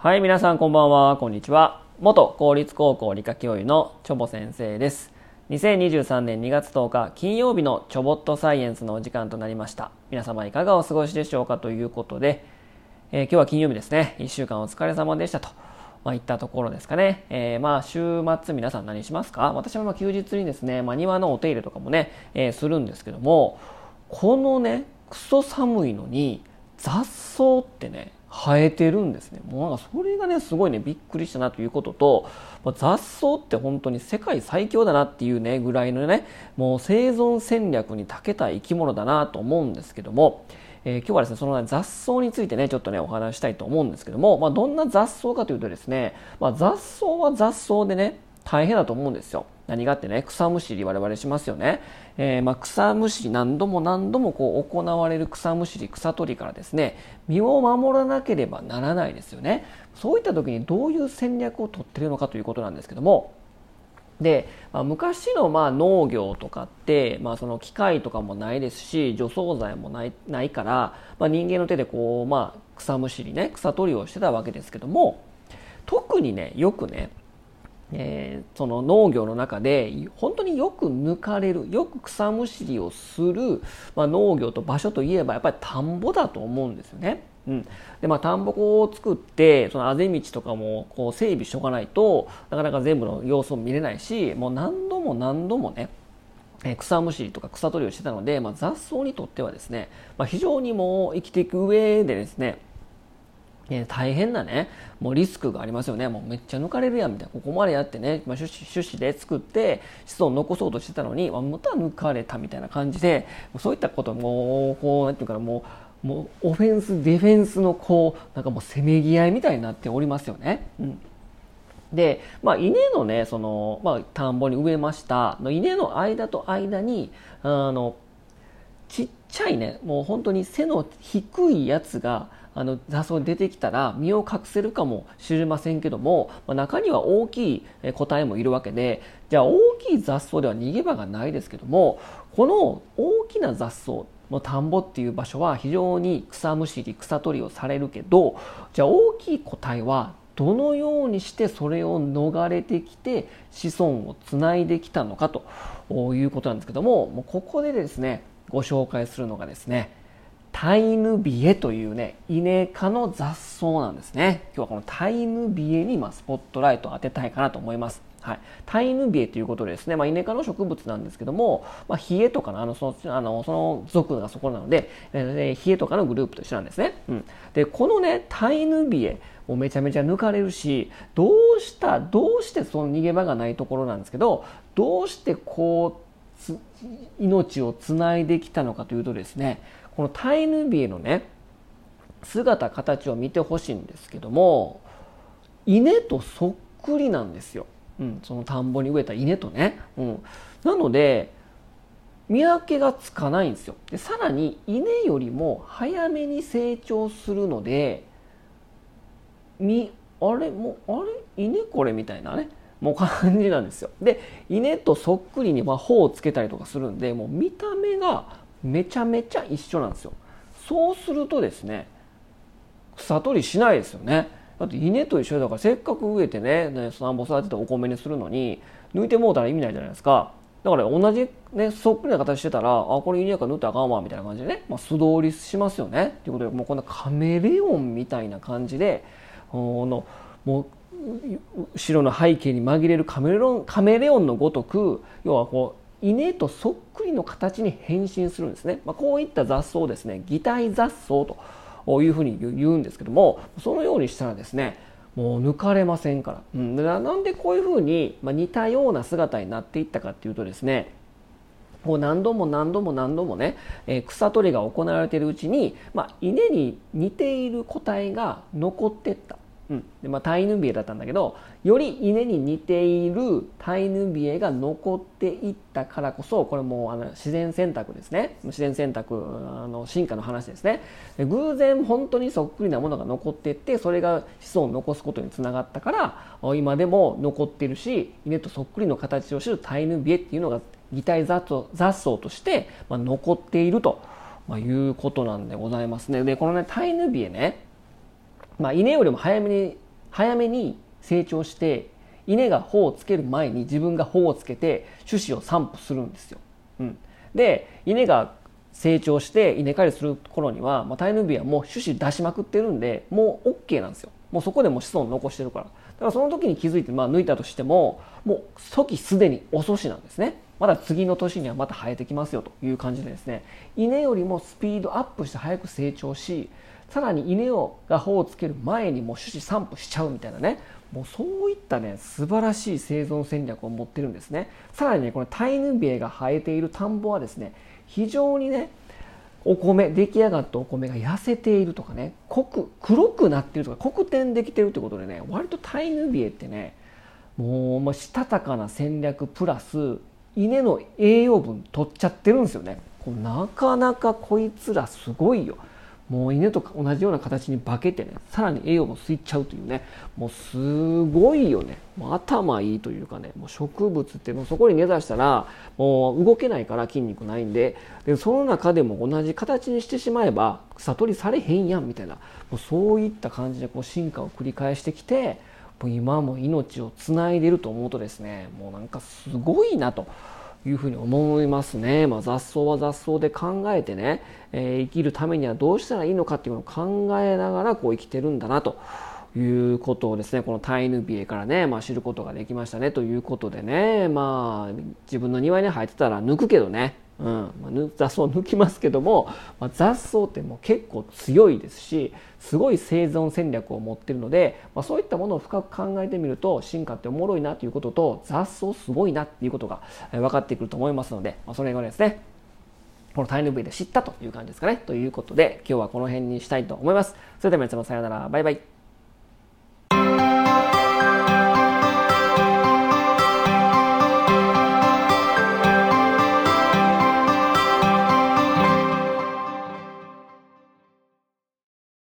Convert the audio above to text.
はい、皆さんこんばんは、こんにちは。元公立高校理科教諭のチョボ先生です。2023年2月10日金曜日のチョボットサイエンスのお時間となりました。皆様いかがお過ごしでしょうかということで、えー今日は金曜日ですね。1週間お疲れ様でしたと。まあ、いったところですかね。えーまあ、週末皆さん何しますか？私はまあ休日にですね、まあ、庭のお手入れとかもね、えーするんですけども、このね、クソ寒いのに雑草ってね、生えてるんですね。もうなんかそれがね、すごいね、びっくりしたなということと、ま雑草って本当に世界最強だなっていうね、ぐらいのね、もう生存戦略に長けた生き物だなと思うんですけども、えー今日はですね、その、雑草についてね、ちょっとね、お話ししたいと思うんですけども、まあ、どんな雑草かというとですね、まあ、雑草は雑草でね、大変だと思うんですよ。何があってね、草むしり我々しますよね。えーまあ、草むしり何度も何度もこう行われる草むしり、草取りからですね、身を守らなければならないですよね。そういった時にどういう戦略を取ってるのかということなんですけども、で、まあ、昔のまあ農業とかって、まあ、その機械とかもないですし除草剤もないないから、まあ、人間の手でこう、まあ、草むしりね草取りをしてたわけですけども特にねよくねえーその農業の中で本当によく抜かれるよく草むしりをする、まあ、農業と場所といえばやっぱり田んぼだと思うんですよね。うん、でまあ田んぼを作ってそのあぜ道とかもこう整備しとかないとなかなか全部の様子を見れないしもう何度も何度もね草むしりとか草取りをしてたので、まあ、雑草にとってはですね、まあ、非常にもう生きていく上でですねえ大変なね、もうリスクがありますよね。もうめっちゃ抜かれるやんみたいな。ここまでやってね、まあ、種子で作って子孫を残そうとしてたのに、ままた抜かれたみたいな感じで、そういったことも、こう、なんていうかな、もう、もうオフェンス、ディフェンスのこう、なんかもうせめぎ合いみたいになっておりますよね。うん。で、まあ、稲のね、その、まあ、田んぼに植えました。の稲の間と間に、あの、ちっちゃいね、もう本当に背の低いやつが、あの雑草に出てきたら身を隠せるかもしれませんけども、まあ、中には大きい個体もいるわけでじゃあ大きい雑草では逃げ場がないですけどもこの大きな雑草の田んぼっていう場所は非常に草むしり草取りをされるけどじゃあ大きい個体はどのようにしてそれを逃れてきて子孫をつないできたのかということなんですけどももうここでですねご紹介するのがですねタイヌビエというね、イネ科の雑草なんですね。今日はこのタイヌビエにまスポットライトを当てたいかなと思います。はい。タイヌビエということでですね、まあ、イネ科の植物なんですけども、まあ、ヒエとかの、あの、その、あの、その属がそこなので、えーヒエとかのグループと一緒なんですね。うん。で、このね、タイヌビエ、もうめちゃめちゃ抜かれるし、どうした、どうしてその逃げ場がないところなんですけど、どうしてこう、命をつないできたのかというとですね、このタイヌビエのね姿形を見てほしいんですけども稲とそっくりなんですよ、うん、その田んぼに植えた稲とね、うん、なので見分けがつかないんですよ。でさらに稲よりも早めに成長するのでみあれもうあれ？稲これみたいなね。もう感じなんですよ。で稲とそっくりにまあ頬をつけたりとかするんでもう見た目がめちゃめちゃ一緒なんですよ。そうするとですね草取りしないですよね。だって稲と一緒だからせっかく植えてねね田んぼ育ててお米にするのに抜いてもうたら意味ないじゃないですか。だから同じねそっくりな形してたらあこれ稲やから縫ってあかんわみたいな感じでね、まあ、素通りしますよね。ということでもうこんなカメレオンみたいな感じでこのもう後ろの背景に紛れるカメレオンカメレオンのごとく要はこう稲とそっくりの形に変身するんですね、まあ、こういった雑草をですね擬態雑草というふうに言うんですけどもそのようにしたらですねもう抜かれませんから、うん、なんでこういうふうに、まあ、似たような姿になっていったかっていうとですねこう何度も何度も何度もね、えー草取りが行われているうちに、まあ、稲に似ている個体が残っていった。うん。でまあ、タイヌビエだったんだけどより稲に似ているタイヌビエが残っていったからこそこれもあの自然選択ですね。自然選択あの進化の話ですね。で偶然本当にそっくりなものが残っていってそれが子孫を残すことにつながったから今でも残ってるし稲とそっくりの形をしているタイヌビエっていうのが擬態雑草雑草として、まあ、残っていると、まあ、いうことなんでございますね。でこのねタイヌビエねまあ、稲よりも早めに早めに成長して稲が穂をつける前に自分が穂をつけて種子を散布するんですよ。うん、で稲が成長して稲刈りする頃には、まあ、タイヌビはもう種子出しまくってるんでもう OK なんですよ。もうそこでも子孫残してるから。だからその時に気づいて、まあ、抜いたとしてももう時すでに遅しなんですね。まだ次の年にはまた生えてきますよという感じでですね稲よりもスピードアップして早く成長しさらに稲をが穂をつける前にもう種子散布しちゃうみたいなね。もうそういったね素晴らしい生存戦略を持ってるんですね。さらにねこのタイヌビエが生えている田んぼはですね非常にねお米出来上がったお米が痩せているとかね濃く黒くなっているとか黒点できてるってことでね割とタイヌビエってねもう、まあ、したたかな戦略プラス稲の栄養分取っちゃってるんですよね。なかなかこいつらすごいよ。もう稲と同じような形に化けてねさらに栄養も吸いちゃうというねもうすごいよねもう頭いいというかねもう植物ってもうそこに根ざしたらもう動けないから筋肉ないんででその中でも同じ形にしてしまえば草取りされへんやんみたいなもうそういった感じでこう進化を繰り返してきてもう今も命をつないでると思うとですねもうなんかすごいなと。いうふうに思いますね。まあ、雑草は雑草で考えてね、えー、生きるためにはどうしたらいいのかっていうのを考えながらこう生きてるんだなということをですね、このタイヌビエからね、まあ、知ることができましたねということでね、まあ、自分の庭に生えてたら抜くけどね、うんまあ、雑草抜きますけども、まあ、雑草ってもう結構強いですしすごい生存戦略を持ってるので、まあ、そういったものを深く考えてみると進化っておもろいなということと雑草すごいなっていうことが分かってくると思いますので、まあ、それがですねこのタイム V で知ったという感じですかね。ということで今日はこの辺にしたいと思います。それでは皆様さようなら。バイバイ。